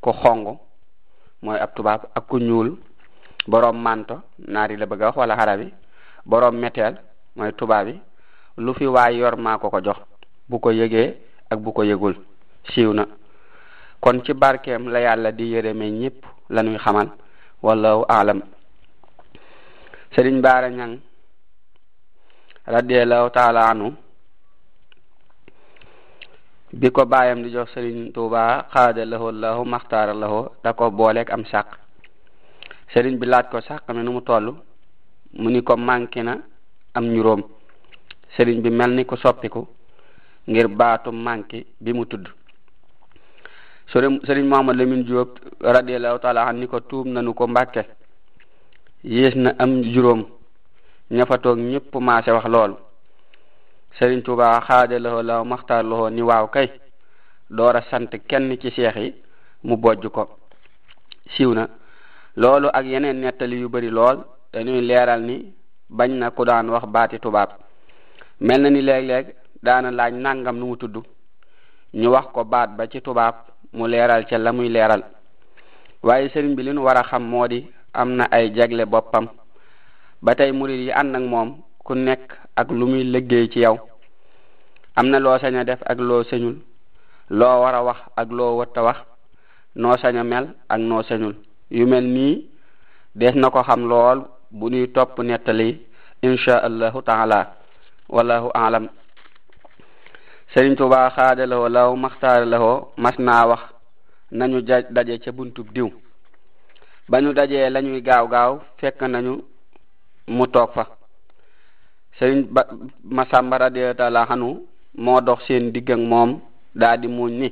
ku xong mooy ab tubaab ak ku ñuul boroom manto naar yi la bëgg a wax wala xarab yi boroom méteel mooy tubaab yi lu fi waay yor maa ko ko jox bu ko yëgee ak bu ko yëgul siiw na kon ci barkeem la yàlla di yërëme ñépp la ñuy xamal wallahu alam sëriñ baara ñang radiallahu taala anhu bi ko baayam di jox Serigne Touba xaada lahoo lahu maxtaara lahoo da ko booleeg am sàq Serigne bi laaj ko sàq mi nu mu toll mu ni ko manqué na am ñuróom Serigne bi mel ni ko soppiku ngir baatu manqué bi mu tudd Serigne Serigne Mohamad Lamine Diop radiallahu taala an ni ko tuub nanu ko mbàkke yées na am juróom ña fa toog ñépp maase wax loolu Sëriñ Tuubaa xaada loxo la maxtaar loxo ni waaw kay door a sant kenn ci seex yi mu bojj ko siiw na loolu ak yeneen nettali yu bari lool dañuy leeral ni bañ na ku daan wax baati tubaab mel na ni léeg-léeg daana laaj nangam nu mu tudd ñu wax ko baat ba ci tubaab mu leeral ca la muy leeral waaye sëriñ bi li nu war a xam moo di am na ay jagle boppam ba tey murid yi ànd ak moom ku nekk ak lu muy liggéey ci yow am na loo sañ a def ak loo sañul loo war a wax ak loo wët a wax noo sañ a mel ak noo sañul yu mel nii dees na ko xam lool bu ñuy topp nettali insha allahu taala wallahu alam Sëriñ Tuubaa xaadalawoo law maxtaaralawoo mas naa wax nañu ja daje ca buntub diw ba ñu dajee la ñuy gaaw gaaw fekk nañu mu toog fa sëriñ ba Masamba radiyallahu taala xanu moo dox seen digg ak moom daa di muuñ ni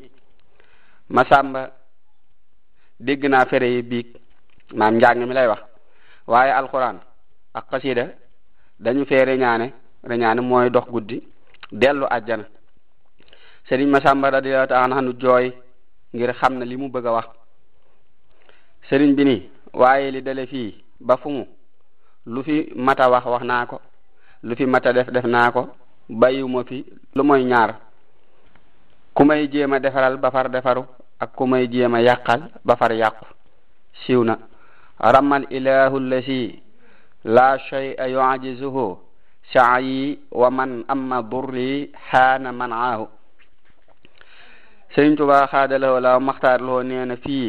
Masamba dégg naa fere yi biig maam njàng mi lay wax waaye alxuraan ak xasida dañu fee reñaane reñaane mooy dox guddi dellu àjjana sëriñ Masamba radiyallahu taala anhu jooy ngir xam na li mu bëgg a wax sëriñ bi ni waaye li dale fii ba fu mu lu fi mata wax wax naa ko lu fi mata def def naa ko bàyyiwuma fi lu mooy ñaar ku may jéem a defaral ba far defaru ak ku may jéem a yàqal ba far yàqu siiw na ramal ilahu lasi la shay'a yu'jizuhu saayi wa man amma durri xaana man aahu Sëriñ Tuubaa xaadalawoo laaw maxtaar loo nee na fii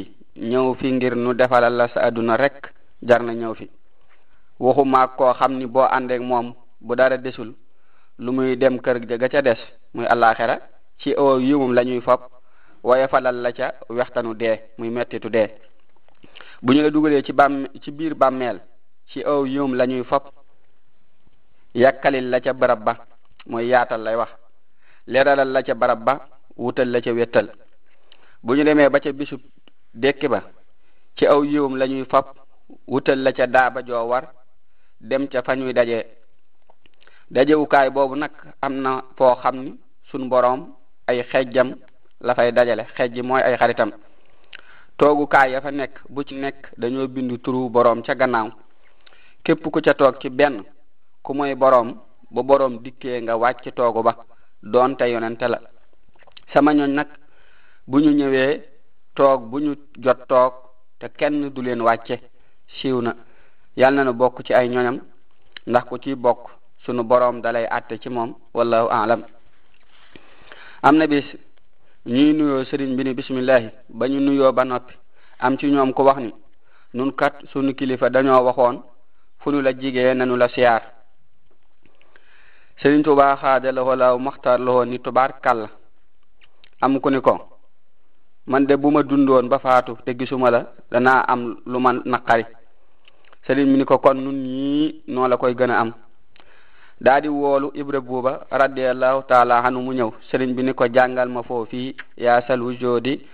ñëw fi ngir nu defalal la sa adduna rek jar na ñëw fi waxuma koo xam ni boo àndeek moom bu dara desul lu muy dem kër ga ca des muy àllaaxira ci aw yi moom la ñuy fab waaye falal la ca wextanu dee muy mettitu dee bu ñu la dugalee ci bàm ci biir bàmmeel ci aw yi moom la ñuy fab yàkkalil la ca barab ba mooy yaatal lay wax leeralal la ca barab ba wutal la ca wettal bu ñu demee ba ca bisub dekki ba ci aw yiwum la ñuy fab wutal la ca daaba joo war dem ca fa ñuy daje dajewukaay boobu nag am na foo xam ni sun boroom ay xejjam la fay dajale xejj mooy ay xaritam toogukaay ya fa nekk bu ci nekk dañoo bindu turu boroom ca gannaaw képp ku ca toog ci benn ku mooy boroom bu boroom dikkee nga wàcc toogu ba doonte yonente la sama ñooñ nag bu ñu ñëwee toog bu ñu jot toog te kenn du leen wàcce siiw na yal na nu bokk ci ay ñoñam ndax ku ci bokk sunu boroom dalay àtte ci moom wallahu alam am na bis ñuy nuyoo sëriñ bi ni bismillahi ba ñu nuyoo ba noppi am ci ñoom ku wax ni nun kat sunu kilifa dañoo waxoon fu nu la jigee nanu la siyaar Sëriñ Tuubaa xaada la wala maxtaar la woon ni tubaar kàll am ku ni ko man de bu ma dundoon ba faatu te gisuma la danaa am lu ma naqari sëriñ mi ni ko kon nun ñii noo la koy gën a am daa di woolu ibra buuba radiallahu taala anu mu ñëw sëriñ bi ni ko jàngal ma foofi yaa sal wujoodi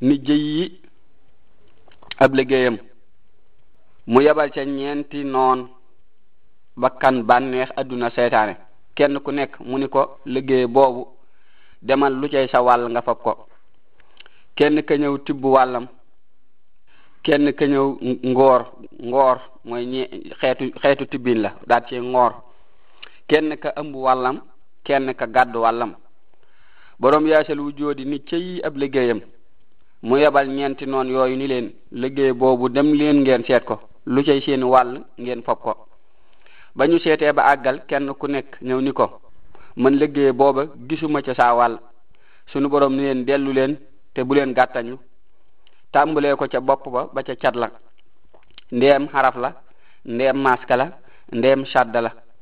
ni jëy yi ab liggéeyam mu yebal ca ñeenti noon bakkan bànneex adduna seytaane kenn ku nekk mu ni ko liggéey boobu demal lu cay sa wàll nga fab ko kenn ka ñëw tibb wàllam kenn ka ñëw ngoor ngoor mooy ñi xeetu xeetu tibbin la daat ci ngoor kenn ka ëmb wàllam kenn ka gàddu wàllam boroom yaasal wu jóodi ni cëy ab liggéeyam mu yebal ñeenti noon yooyu ni leen liggéey boobu dem leen ngeen seet ko lu cay seen wàll ngeen fob ko ba ñu seetee ba àggal kenn ku nekk ñëw ni ko man liggéey booba gisuma ca saa wàll sunu borom ni leen dellu leen te bu leen gàttañu tàmbalee ko ca bopp ba ba ca cat la ndeem xaraf la ndeem maska la ndeem shadda la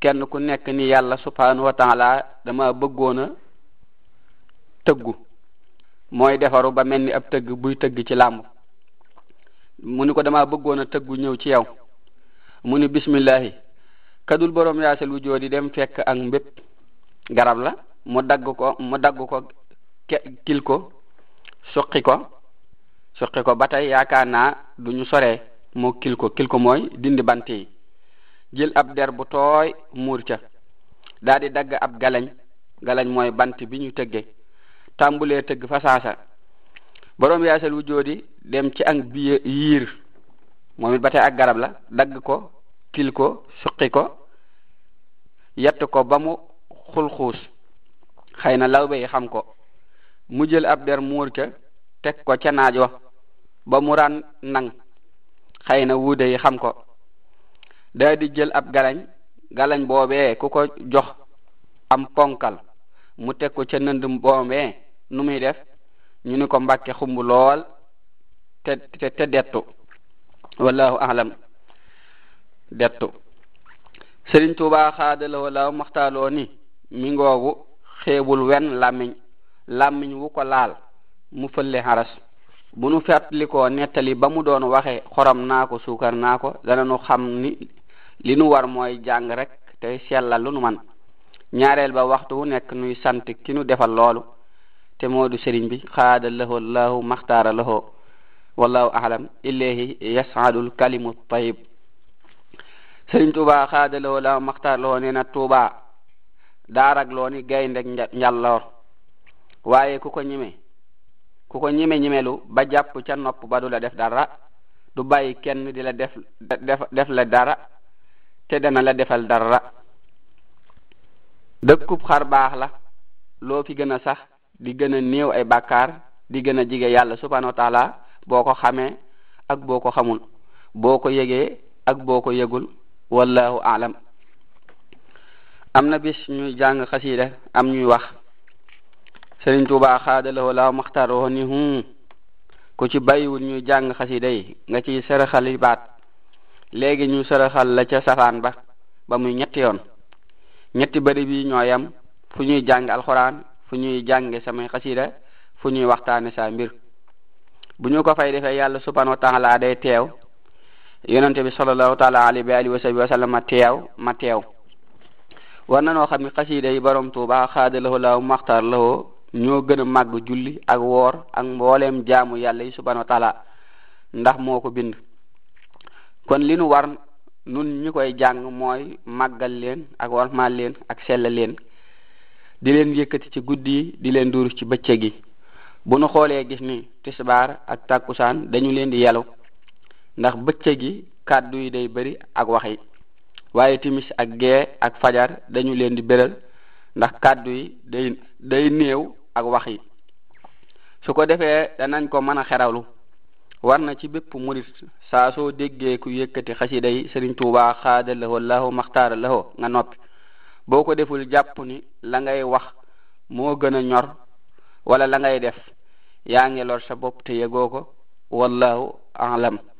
kenn ku nekk ni yàlla subhanahu wa taala dama bëggoon a tëggu mooy defaru ba mel ni ab tëgg buy tëgg ci làmb mu ni ko dama bëggoon a tëggu ñëw ci yow mu ni bismillahi kadul borom yaasal wu joodi dem fekk ak mbépp garab la mu dagg ko mu dagg ko kil ko suqi ko suqi ko ba tey yaakaar naa du ñu soree moo kil ko kil ko mooy dindi bant yi jël ab der bu tooy muur ca daa di dagg ab galañ galañ mooy bant bi ñu tëgge tàmbulee tëgg fa saasa boroom yaasal wu joodi dem ci ak bi yiir moom it ba tey ak garab la dagg ko kil ko suqi ko yett ko ba mu xulxuus xëy na lawbe yi xam ko mu jël ab der muur ca teg ko ca naaj wa ba mu ran nang xëy na wuude yi xam ko day di jël ab galañ galañ boobee ku ko jox am ponkal mu teg ko ca nënd boobee nu muy def ñu ni ko mbàkke xumb lool te te te dettu wallahu alam dettu sëriñ tuubaa xaadalawoo law maxtaaloo ni mi ngoogu xeebul wenn làmmiñ làmmiñ wu ko laal mu fëlle xaras bu nu fàttalikoo nettali ba mu doon waxe xorom naa ko suukar naa ko dana nu xam ni li nu war mooy jàng rek tey sellal lu nu man ñaareel ba waxtu wu nekk nuy sant ki nu defal loolu te moo du sëriñ bi xaada lahu allahu maxtaara lahu wallahu ahlam ilayhi yasaadul kalimu tayib sëriñ tuuba xaada lahu allahu maxtaara lahu nee na tuuba daarag loo ni gayndeg njàlloor waaye ku ko ñemee ku ko ñime ñimelu ba jàpp ca nopp ba du la def dara du bàyyi kenn di la def def def la dara te dana la defal dara dëkkub xar baax la loo fi gën a sax di gën a néew ay bàkkaar di gën a jige yàlla subhanahu wa boo ko xamee ak boo ko xamul boo ko yëgee ak boo ko yëgul wallahu alam am na bis ñuy jàng xasiida am ñuy wax sëriñ Tuubaa xaadalawoo laaw maxtaar woo ni hum ku ci bàyyiwul ñuy jàng xasida yi nga ciy saraxal yi baat léegi ñu saraxal la ca safaan ba ba muy ñetti yoon ñetti bëri bi ñoo yam fu ñuy jàng alxuraan fu ñuy jànge samay xasida fu ñuy waxtaane saa mbir bu ñu ko fay defee yàlla subhanahu wa taala day teew yonente bi sallallahu taala alayhi wa alihi wa sahbihi wa sallam ma teew ma teew war na noo xam ne xasiida yi borom Tuubaa xaada lahoo laaw maxtaar lahoo ñoo gën a màgg julli ak woor ak mbooleem jaamu yàlla yi subhanahu wa ndax moo ko bind kon li nu war nun ñi koy jàng mooy màggal leen ak warmaal leen ak sella leen di leen yëkkati ci guddi yi di leen duuru ci bëccëg gi bu nu xoolee gis ni tisbaar ak tàkkusaan dañu leen di yelu ndax bëccëg gi kàddu yi day bari ak wax yi waaye timis ak gee ak fajar dañu leen di béral ndax kàddu yi day day néew ak wax yi su ko defee danañ ko mën a xerawlu war na ci bépp murit saa soo déggee ku yëkkati xasida yi Sëriñ Tuubaa xaada lahoo lahoo maxtaara lahoo nga noppi boo ko deful jàpp ni la ngay wax moo gën a ñor wala la ngay def yaa ngi lor sa bopp te yëgoo ko wallahu alam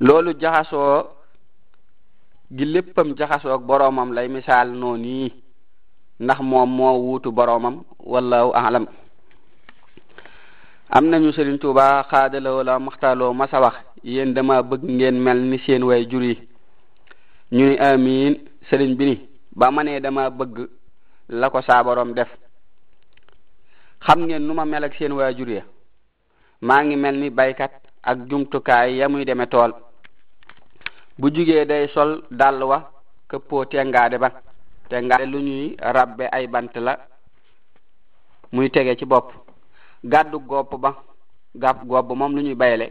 loolu jaxasoo gi léppam jaxasoo ak boroomam lay misaal noonu yi ndax moom moo wuutu boroomam wallahu alam am nañu Sëriñ Tuuba xaadaloo la maxtaaloo masa wax yéen dama bëgg ngeen mel ni seen way jur yi ñu ni amiin sëriñ bi ni ba ma nee dama bëgg la ko saa def xam ngeen nu ma mel ak seen way jur ya maa ngi mel ni baykat ak jumtukaay ya muy deme tool bu jugee day sol dàll wa këppoo tengaade ba tengaade lu ñuy rabbe ay bant la muy tege ci bopp gàddu gopp ba gàpp gopp moom lu ñuy bayle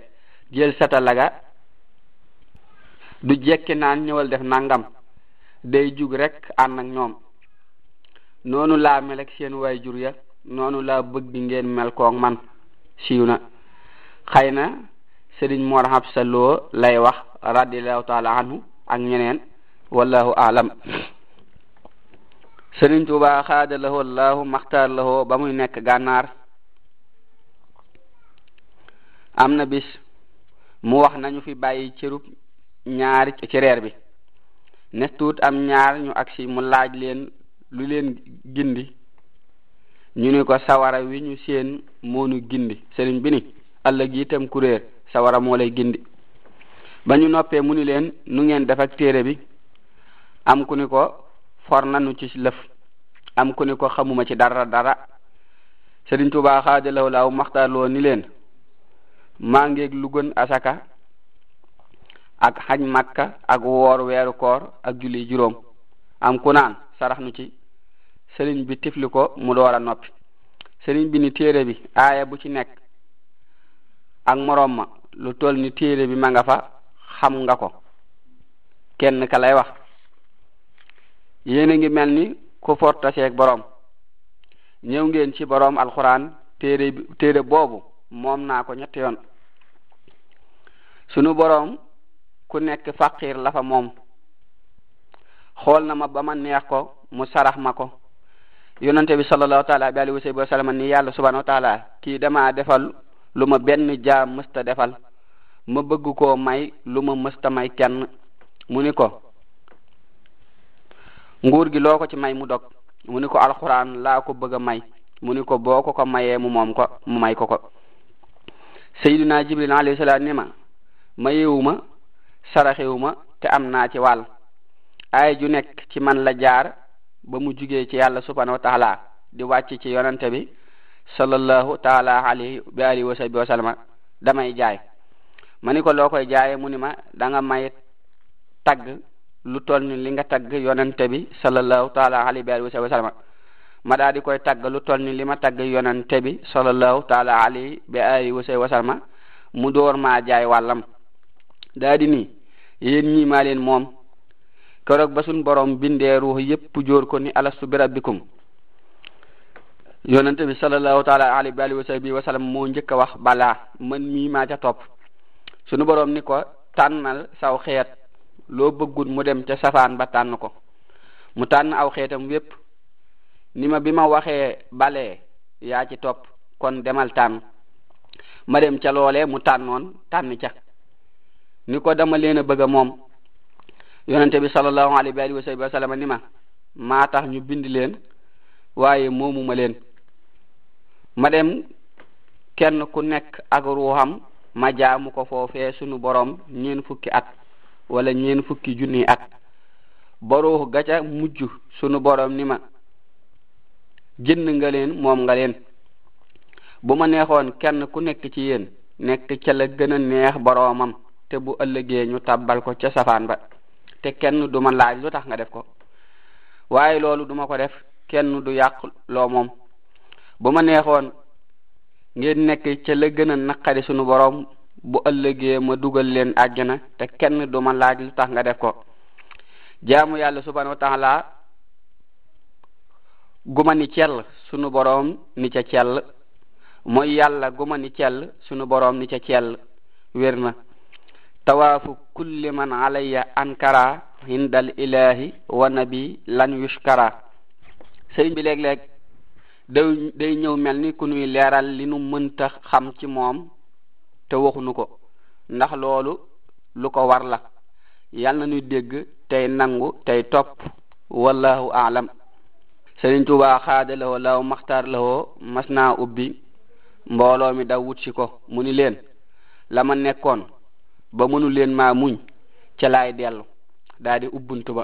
jël satalaga du jekki naan ñëwal def nangam day jug rek ànd ak ñoom noonu laa mel ak seen waay jur ya noonu laa bëgg ngeen mel koog man siiw na xëy na sëriñ Mor Habsa Lo lay wax radiallahu taala anhu ak ñeneen wallahu alam sëriñ Tuubaa xaada lahoo laahu maxtaar lahoo ba muy nekk gànnaar am na bis mu wax nañu fi bàyyi cërub ñaari ci reer bi ne tuut am ñaar ñu agsi mu laaj leen lu leen gindi ñu ni ko sawara wi ñu seen moonu gindi sëriñ bi ni ëllëg itam kuréer sawara moo lay gindi ba ñu noppee mu ni leen nu ngeen def ak téere bi am ku ni ko for nanu ci lëf am ku ni ko xamuma ci dara dara sëriñ Tuubaa xaadalaw laaw maxtaarloo ni leen maa ngeeg lu gën asaka ak xaj makka ak woor weeru koor ak julli juróom am ku naan sarax nu ci sëriñ bi tifli ko mu door a noppi sëriñ bi ni téere bi aaya bu ci nekk ak moroom ma lu toll ni téere bi ma nga fa xam nga ko kenn ka lay wax yéen a ngi mel ni ku fortaseeg boroom ñëw ngeen ci boroom alxuraan téere téere boobu moom naa ko ñetti yoon sunu boroom ku nekk faqir la fa moom xool na ma ba ma neex ko mu sarax ma ko yonante bi sallallahu taala bi alihi wa sallam ni yàlla subhanahu wa taala kii damaa defal lu ma benn jaam mësta defal ma bëgg koo may lu ma mësta may kenn mu ni ko nguur gi loo ko ci may mu dog mu ni ko alxuraan laa ko bëgg a may mu ni ko boo ko ko mayee mu moom ko mu may ko ko sayyiduna jibril alayhi salaam ni ma mayewuma saraxewuma te am naa ci wàll aaya ju nekk ci man la jaar ba mu jugee ci yàlla subhanahu wa taala di wàcc ci yonante bi sallallahu taala alayhi bi alihi wa sahbi wa sallama damay jaay ma ni ko loo koy jaaye mu ni ma da nga may tagg lu toll ni li nga tagg yonante bi sallallahu taala alayhi bi alihi wa sahbi wa sallama ma daal di koy tagg lu toll ni li ma tagg yonante bi sallallahu taala alayhi bi ayi wasay wasalma mu door maa jaay wàllam daa di nii yéen ñii maa leen moom keroog ba suñ borom bindee ruux yépp jóor ko ni alastu bi rabbikum yonante bi sallallahu taala alayhi bi alihi wasahbi wasalam moo njëkk a wax balaa man mii maa ca topp sunu borom ni ko tànnal saw xeet loo bëggul mu dem ca safaan ba tànn ko mu tànn aw xeetam wépp ni ma bi ma waxee balee yaa ci topp kon demal tànn ma dem ca loolee mu tànnoon tànn ca ni ko dama leen a bëgg a moom yonente bi sallallahu alayhi wa sahbihi wa sallam ni ma maa tax ñu bind leen waaye moomuma leen ma dem kenn ku nekk ak ruuxam ma jaamu ko foofee sunu borom ñeen fukki at wala ñeen fukki junni at ba ruux ga ca mujj sunu borom ni ma jënd nga leen moom nga leen bu ma neexoon kenn ku nekk ci yéen nekk ca la gën a neex boroomam te bu ëllëgee ñu tàbbal ko ca safaan ba te kenn du ma laaj lu tax nga def ko waaye loolu duma ko def kenn du yàq loo moom bu ma neexoon ngeen nekk ca la gën a naqari sunu boroom bu ëllëgee ma dugal leen àjjana te kenn du ma laaj lu tax nga def ko jaamu yàlla subhanahu wa taala guma ni cell sunu boroom ni ca cell mooy yàlla guma ni cell sunu boroom ni ca cell wér na tawaafu kulli man alayya ankara hindal ilahi wa nabi lan yushkara sëriñ bi léeg-léeg day day ñëw mel ni ku nuy leeral li nu mënta xam ci moom te waxunu ko ndax loolu lu ko war la yal na ñuy dégg tey nangu tey topp wallahu aalam Sëriñ Tuubaa xaada la woo law maxtaar la woo mas naa ubbi mbooloo mi daw wut si ko mu ni leen la ma nekkoon ba mënu leen maa muñ ca laay dellu daa di ubbuntu ba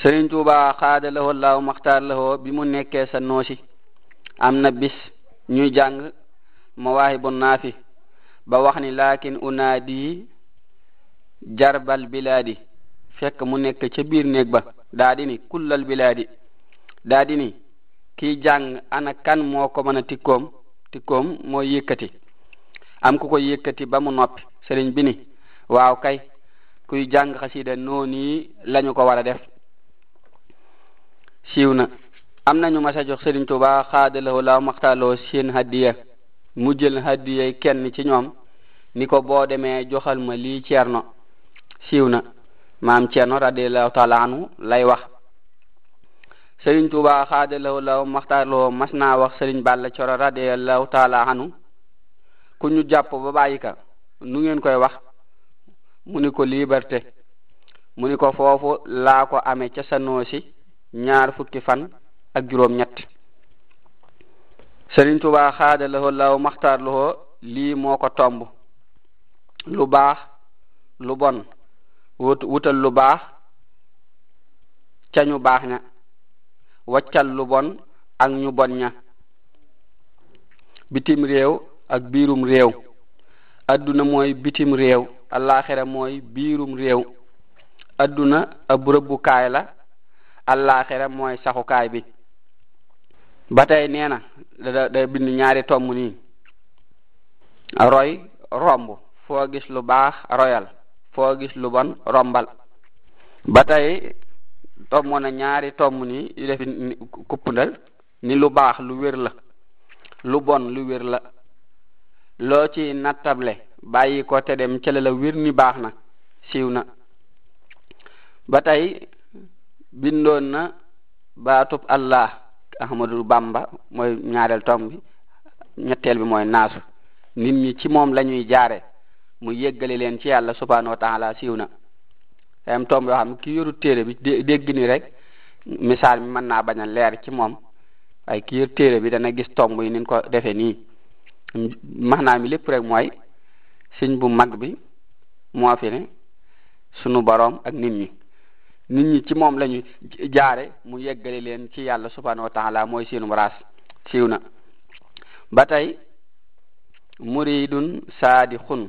Sëriñ Tuubaa xaada lahoo laaw maxtaar lahoo bi mu nekkee sa noosi am na bis ñuy jàng mawaahibu naafi ba wax ni laakin unaadi jarbal bilaadi fekk mu nekk ca biir néeg ba daa di ni kullal bilaadi daa di ni kiy jàng ana kan moo ko mën a tikkoom tikkoom moo yëkkati am ku ko yëkkati ba mu noppi sëriñ bi ni waaw kay kuy jàng xasida noonu lañu ko war a def siiw na am nañu mas a jox Sëriñ Tuubaa xaadalawoo laaw maxtaaloo seen hadiya mu jël hadiya kenn ci ñoom ni ko boo demee joxal ma lii ceerno siiw na maam ceerno radiallahu taala anhu lay wax Sëriñ Tuubaa xaadalawoo laaw maxtaaloo mas naa wax Sëriñ Balla Coro radiallahu taala anhu ku ñu jàpp ba bàyyi ka nu ngeen koy wax mu ni ko liberté mu ni ko foofu laa ko amee ca Sanusi ñaar fukki fan ak juróom ñett Sëriñ Tuubaa xaada lahoo law maxtaar lahoo lii moo ko tomb lu baax lu bon wut wutal lu baax ca ñu baax ña waccal lu bon ak ñu bon ña bitim réew ak biirum réew adduna mooy bitim réew allaaxira mooy biirum réew adduna ab rëbbukaay la allaaxira mooy saxukaay bi ba tey nee na da day bind ñaari tomb nii roy romb foo gis lu baax royal foo gis lu bon rombal ba tey tomb na ñaari tomb nii yu def kuppundal ni lu baax lu wér la lu bon lu wér la loo ci nattable bàyyi ko te dem ca la wér ni baax na siiw na ba tey bindoon na baatub allah ahmadul bamba mooy ñaareel tom bi ñetteel bi mooy naasu nit ñi ci moom lañuy jaare mu yéggale leen ci yàlla subhanahu wa taala siiw na day am tomb yoo xam ne ki yoru téere bi dégg ni rek misaal mi mën naa bañ a leer ci moom waaye ki yor téere bi dana gis tomb yi niñ ko defee nii maanaam mi lépp rek mooy sëñ bu mag bi moo fi ne sunu boroom ak nit ñi nit ñi ci moom lañu jaare mu yeggale leen ci yàlla subhanahu wa taala mooy seenum raas siiw na ba tey muridun saadixun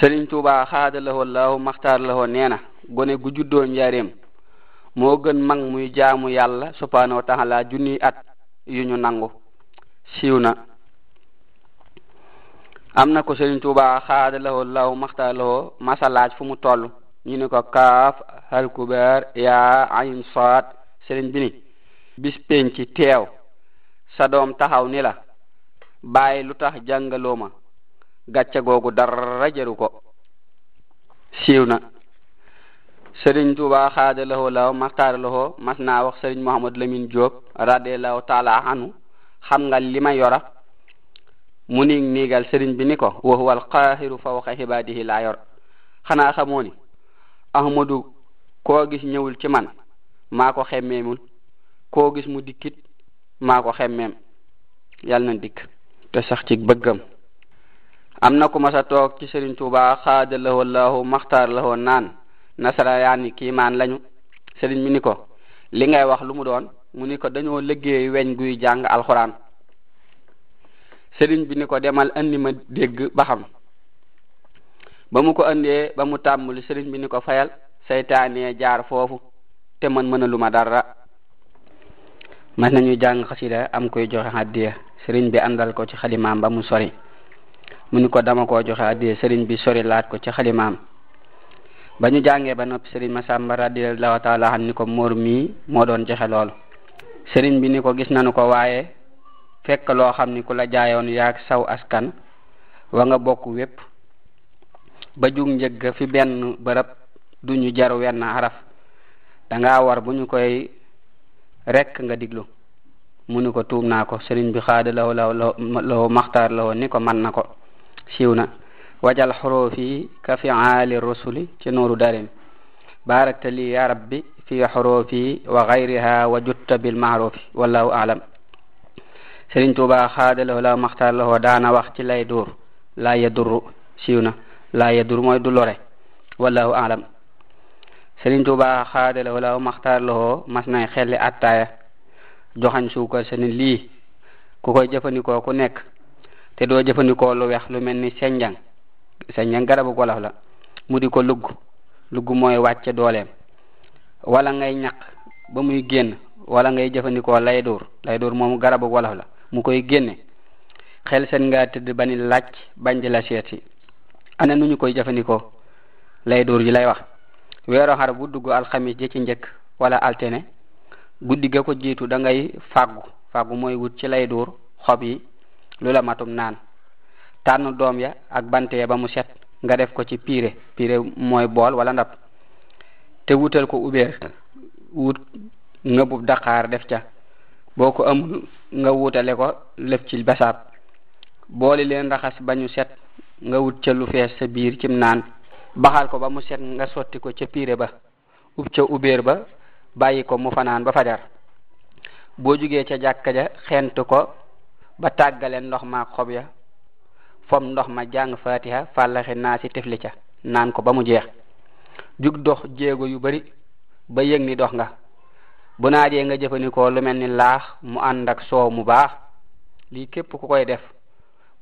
sëriñ tuuba xaada lahoo laahu maxtaar lahoo nee na gone gu juddoo njaareem moo gën mag muy jaamu yàlla subhanahu wa taala junniy at yu ñu nangu siiw na am na ko sëriñ tuuba xaada lahoo laahu maxtaar lahoo masa laaj fu mu toll ñu ni ko kaaf halkubeer yaa ayin saat sëriñ bi ni bis penc ci teew sa doom taxaw ni la bàyyi lu tax jàngaloo ma gàcce googu dara jaru ko siiw na sëriñ Tuubaa xaada lahoo law maxtaara lahoo mas naa wax sëriñ Mouhamadou Lamine Diop radiallahu taala anu xam nga li ma yora mu niig niigal sëriñ bi ni ko wa huwa alqaahiru fawqa ibaadihi laa yor xanaa xamoo ni ahmadu koo gis ñëwul ci man maa ko xemmeemul koo gis mu dikkit maa ko xemmeem yàlla na dikk te sax ci bëggam am na ku mas a toog ci Sëriñ Tuubaa xaada lahoo lahu maxtaar lahoo naan nasarayaani kiimaan lañu sëriñ mi ni ko li ngay wax lu mu doon mu ni ko dañoo liggéey weñ guy jàng alxuraan sëriñ bi ni ko demal andi ma dégg ba xam ba mu ko andee ba mu tàmbali sëriñ bi ni ko fayal seytaane jaar foofu te man mënaluma dara mas nañu jàng xasida am koy joxe hadiya sëriñ bi àndal ko ci xalimaam ba mu sori mu ni ko dama koo joxe hadiya sëriñ bi sori laat ko ci xalimaam ba ñu jàngee ba noppi sëriñ Masamba radiyallahu taala an ni ko moor mii moo doon joxe loolu sëriñ bi ni ko gis nañu ko waaye fekk loo xam ni ku la jaayoon yaag saw askan wa nga bokk wépp ba jug njëgg fi benn bërëb du ñu jar wenn araf danga war bu ñu koy rekk nga diglu mu ni ko tuub naa ko sëriñ bi xaada law law law maxtaar law ni ko man na ko siiw na wajal xuruf yi ka fiaali rusuli ci nuuru darim barakta li ya rabbi fi xuruf yi wa gayriha wa jutta bil maarufi wallahu alam sëriñ tuuba xaada law law maxtaar law daana wax ci lay duur laa yadurru siiw na laa yadurru mooy du lore wallahu alam Sëriñ Tuubaa xaada la wala maxtaar la woo mas nay xelli attaaya joxañ suukar sa ni lii ku koy jëfandikoo ku nekk te doo jëfandikoo lu weex lu mel ni senjang senjang garabu wolof la mu di ko lugg lugg mooy wàcce dooleem wala ngay ñaq ba muy génn wala ngay jëfandikoo lay dóor lay dóor moomu garabu wolof la mu koy génne xel seen nga tëdd ba ni laaj bañ di la seet si ana nu ñu koy jëfandikoo lay dóor ji lay wax weeru xar bu dugg alxamis ji ci njëkk wala altene guddi ga ko jiitu da ngay fàggu fàggu mooy wut ci lay dóor xob yi lu la matum naan tànn doom ya ak bant ya ba mu set nga def ko ci piire piire mooy bool wala ndab te wutal ko ubeer wut ngëbub daqaar def ca boo ko amul nga wutale ko lëf ci basaab boole leen raxas ba ñu set nga wut ca lu fees sa biir cim naan baxal ko ba mu set nga sotti ko ca piire ba ub ca ubéer ba bàyyi ko mu fanaan ba fajar boo jugee ca jàkka ja xent ko ba tàggale ndox ma xob ya fom ndox ma jàng fatiha fàllaxi naa si tifli ca naan ko ba mu jeex jug dox jéego yu bari ba yëg ni dox nga bu naajee nga jëfandikoo lu mel ni laax mu ànd ak soow mu baax lii képp ku koy def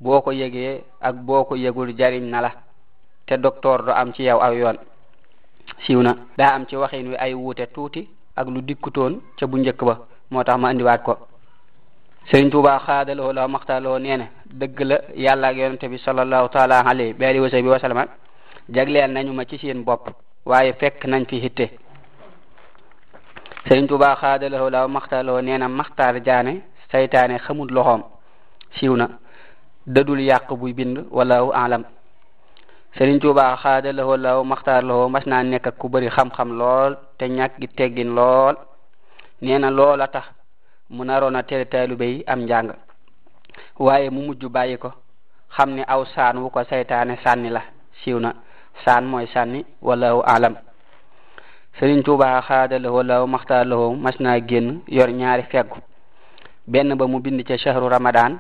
boo ko yëgee ak boo ko yëgul jariñ na la te docteur du am ci yow aw yoon siiw na daa am ci waxin wi ay wuute tuuti ak lu dikkutoon ca bu njëkk ba moo tax ma indiwaat ko Sëriñ Tuubaa xaadaloo la maxtaloo nee na dëgg la yàlla ak yonente bi sallallahu taala alayhi bi alihi wa sahbi wa sallama jagleel nañu ma ci seen bopp waaye fekk nañ fi hitte Sëriñ Tuubaa xaadalawoo laaw maxtaaloo nee na maxtaar jaane saytaane xamul loxoom siiw na dadul yàq buy bind walaahu alam Sëriñ Tuubaa xaadalawoo laaw maxtaaloo mas naa nekk ku bari xam-xam lool te ñàkk gi teggin lool nee na loola tax mu naroon a tere taalibe yi am njàng waaye mu mujj bàyyi ko xam ne aw saan wu ko saytaane sànni la siiw na saan mooy sànni walaahu alam Sëriñ Tuubaa xaada lahoo law maxtaar lahoo mas naa génn yor ñaari feggu benn ba mu bind ca shahru ramadan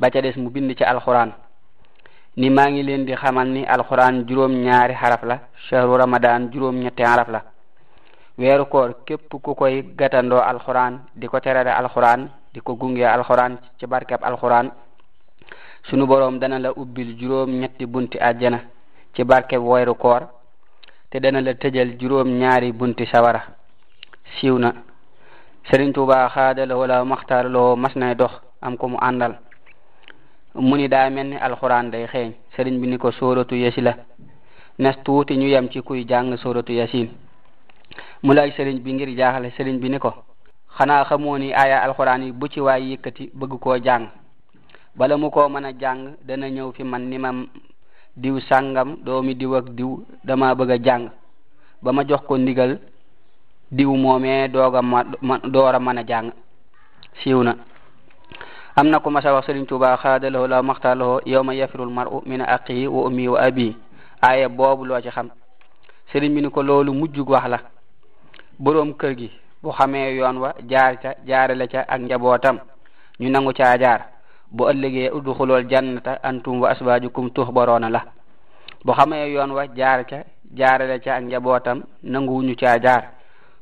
ba ca des mu bind ca alxuraan ni maa ngi leen di xamal ni alxuraan juróom ñaari xaraf la shahru ramadan juróom ñetti xaraf la weeru koor képp ku koy gatandoo alxuraan di ko terale alxuraan di ko gunge alxuraan ci barkeb alxuraan sunu boroom dana la ubbil juróom ñetti bunti àjjana ci barkeb weeru koor te dana la tëjal juróom ñaari bunti sawara siiw na Sëriñ Tuubaa xaada la wala maxtaar loo mas nay dox am ko mu àndal mu ni daa mel ni alxuraan day xeeñ sëriñ bi ni ko sóoratu yasi la nes tuuti ñu yem ci kuy jàng sóoratu yasin mu laaj sëriñ bi ngir jaaxale sëriñ bi ni ko xanaa xamoo ni aaya alxuraan yi bu ci waay yëkkati bëgg koo jàng bala mu ko mën a jàng dana ñëw fi man ni ma diw sàngam doomi diw ak diw dama bëgg a jàng ba ma jox ko ndigal diw moomee dooga ma door a mën a jàng siiw na am na ku masa wax Sëriñ Tuubaa xaadalawoo la maxtaalawoo yow ma yafirul mar'u min aqihi wa ummi wa abi aaya boobu loo ci xam sëriñ bi ni ko loolu mujjug wax la boroom kër gi bu xamee yoon wa jaar ca jaarale ca ak njabootam ñu nangu caa jaar bu ëllëgee udxulool jannata antum wa aswaajukum tuxbaroona la bu xamee yoon wa jaar ca jaarale ca ak njabootam nanguwuñu caa jaar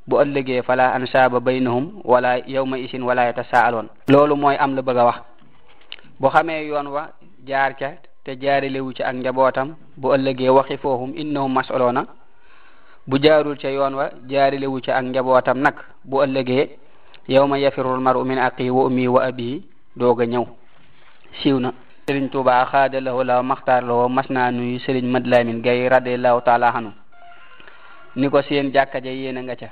bu ëllëgee fala ansaaba baynahum wala yawma isin wala yatasaaloon loolu mooy am la bëgg a wax bu xamee yoon wa jaar ca te jaaralewu ca ak njabootam bu ëllëgee waxi foohum innahum masoloona bu jaarul ca yoon wa jaaralewu ca ak njabootam nag bu ëllëgee yow ma yafirul maru min aqi wa ummi wa abi doog a ñëw siiw na sëriñ Tuubaa xaada lahu law maxtaar loo mas naa nuyu sëriñ Mad Lamin Gay radiallahu taala xanu ni ko seen jàkka ja yéen a nga ca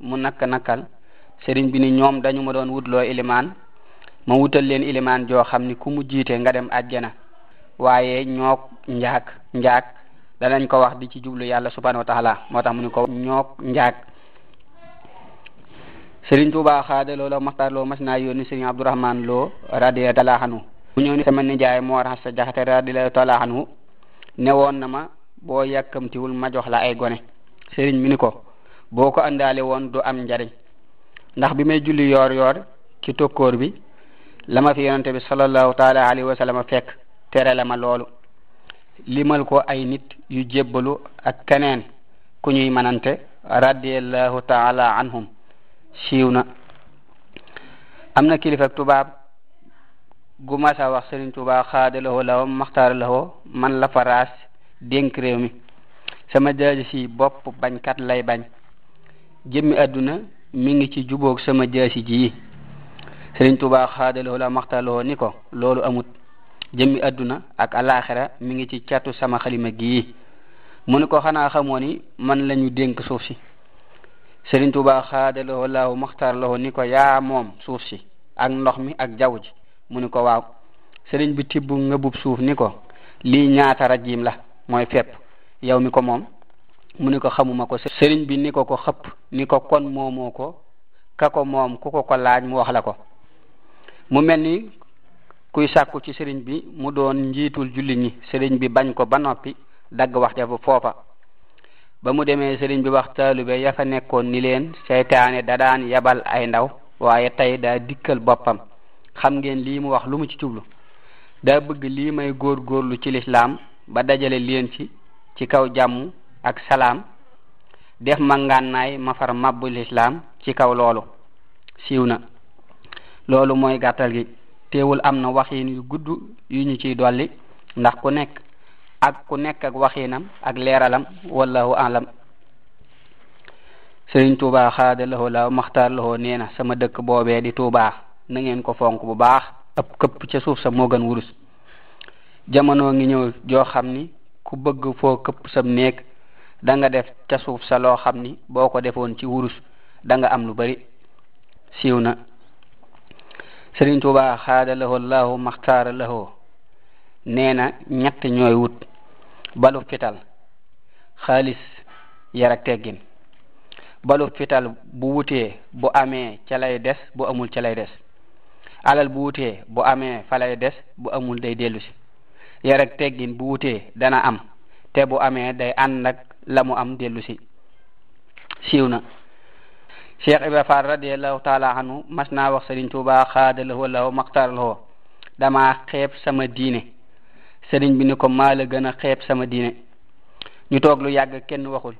mu nakk nakkal sëriñ bi ni ñoom dañu ma doon wutloo ilimaan ma wutal leen ilimaan joo xam ni ku mu jiite nga dem àjjana waaye ñook njaag njaag danañ ko wax di ci jublu yàlla subhanahu wa taala moo tax mu ni ko ñook njaag Sëriñ Tuubaa xaada loola maxtaar loo mas naa yónni Sëriñ Abdourahman loo radiya talaa xanu mu ñëw ni sama nijaay moo raxas sa jaxate radiya talaa xanu ne woon na ma boo yàkkamtiwul ma jox la ay gone sëriñ mi ni ko boo ko àndaale woon du am njariñ ndax bi may julli yoor yoor ci tokkoor bi la ma fi yonente bi sallallahu taala alayhi wa sallam fekk tere la ma loolu limal ko ay nit yu jébbalu ak keneen ku ñuy manante radiallahu taala anhum siiw na am na kilifa tubaab gu masa wax Sëriñ Tuubaa xaada lahoo lawam maxtaara lahoo man la faraas dénk réew mi sama jaasi si bopp bañkat lay bañ jëmmi àdduna mi ngi ci jubóog sama jaasi ji Sëriñ Tuubaa xaada lahoo lawam maxtaara lahoo ni ko loolu amut jëmmi àdduna ak alaaxira mi ngi ci catu sama xalima gii mu ni ko xanaa xamoo ni man la ñu dénk suuf si Sëriñ Tuubaa xaadalawoo laahu maxtaar lawoo ni ko yaa moom suuf si ak ndox mi ak jaww ji mu ni ko waaw sëriñ bi tibb ngëbub suuf ni ko lii ñaata rajim la mooy fepp yow mi ko moom mu ni ko xamuma ko sëriñ bi ni ko ko xëpp ni ko kon moomoo ko ka ko moom ku ko ko laaj mu wax la ko mu mel ni kuy sàkku ci sëriñ bi mu doon njiitul julli ñi sëriñ bi bañ ko ba noppi dagg wax ja foofa ba mu demee sëriñ bi wax taalube ya fa nekkoon ni leen seytaane da daan yabal ay ndaw waaye tey daa dikkal boppam xam ngeen lii mu wax lu mu ci jublu daa bëgg lii may góor góorlu ci lislaam ba dajale leen ci ci kaw jàmm ak salaam def ma ngànnaay ma far màbbu lislaam ci kaw loolu siiw na loolu mooy gàttal gi teewul am na waxiin yu gudd yu ñu ciy dolli ndax ku nekk ak ku nekk ak waxiinam ak leeralam wallahu alam sëriñ tuubaa xaada laxoo laaw maxtaar laxoo nee na sama dëkk boobee di tuubaa na ngeen ko fonk bu baax ab këpp ca suuf sa moo gën wurus jamono ngi ñëw joo xam ni ku bëgg foo këpp sab néeg da nga def ca suuf sa loo xam ni boo ko defoon ci wurus da nga am lu bari siiw na Sëriñ Tuubaa xaada lahoo laahu maxtaara lahoo nee na ñett ñooy wut balu fital xaalis yar ak teggin balu fital bu wutee bu amee ca lay des bu amul ca lay des alal bu wutee bu amee fa lay des bu amul day dellu si yar ak teggin bu wutee dana am te bu amee day ànd ak la mu am dellu si siiw na cheikh ibra fall radiallahu taala anhu mas naa wax sëriñ tuuba xaada lahoo lahoo maxtaar lahoo dama xeeb sama diine sëriñ bi ni ko maa la gën a xeeb sama diine ñu toog lu yàgg kenn waxul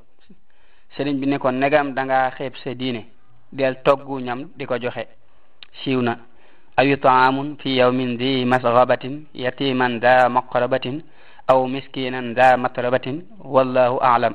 sëriñ bi ni ko negam da ngaa xeeb sa diine del toggu ñam di ko joxe siiw na أي طعام في يوم ذي مسغبة يتيما ذا مقربة أو مسكينا ذا متربة والله أعلم